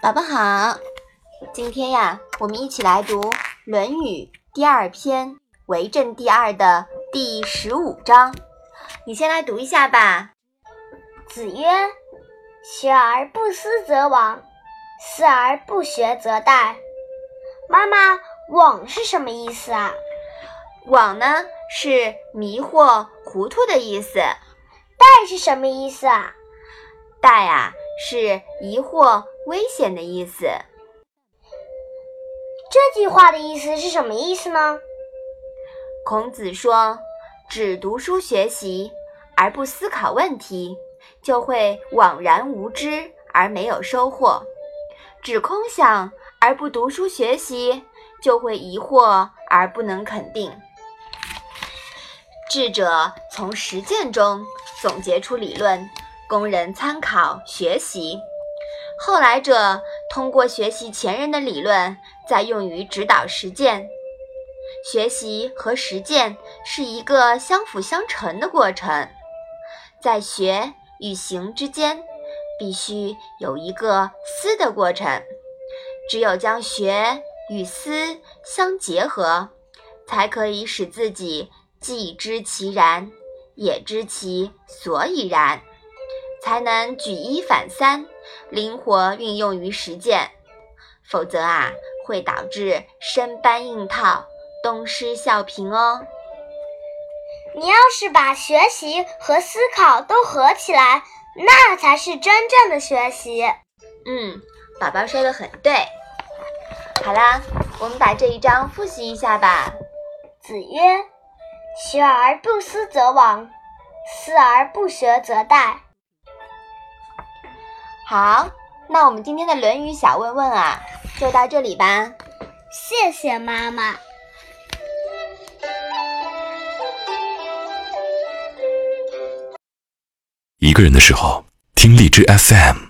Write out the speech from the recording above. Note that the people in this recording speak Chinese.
宝宝好，今天呀，我们一起来读《论语》第二篇《为政第二》的第十五章。你先来读一下吧。子曰：“学而不思则罔，思而不学则殆。”妈妈，“罔”是什么意思啊？“罔”呢是迷惑、糊涂的意思。“殆”是什么意思啊？“殆”啊是疑惑。危险的意思。这句话的意思是什么意思呢？孔子说：“只读书学习而不思考问题，就会枉然无知而没有收获；只空想而不读书学习，就会疑惑而不能肯定。智者从实践中总结出理论，供人参考学习。”后来者通过学习前人的理论，再用于指导实践。学习和实践是一个相辅相成的过程，在学与行之间，必须有一个思的过程。只有将学与思相结合，才可以使自己既知其然，也知其所以然。才能举一反三，灵活运用于实践，否则啊，会导致生搬硬套、东施效颦哦。你要是把学习和思考都合起来，那才是真正的学习。嗯，宝宝说的很对。好啦，我们把这一章复习一下吧。子曰：“学而不思则罔，思而不学则殆。”好，那我们今天的《论语》小问问啊，就到这里吧。谢谢妈妈。一个人的时候，听荔枝 FM。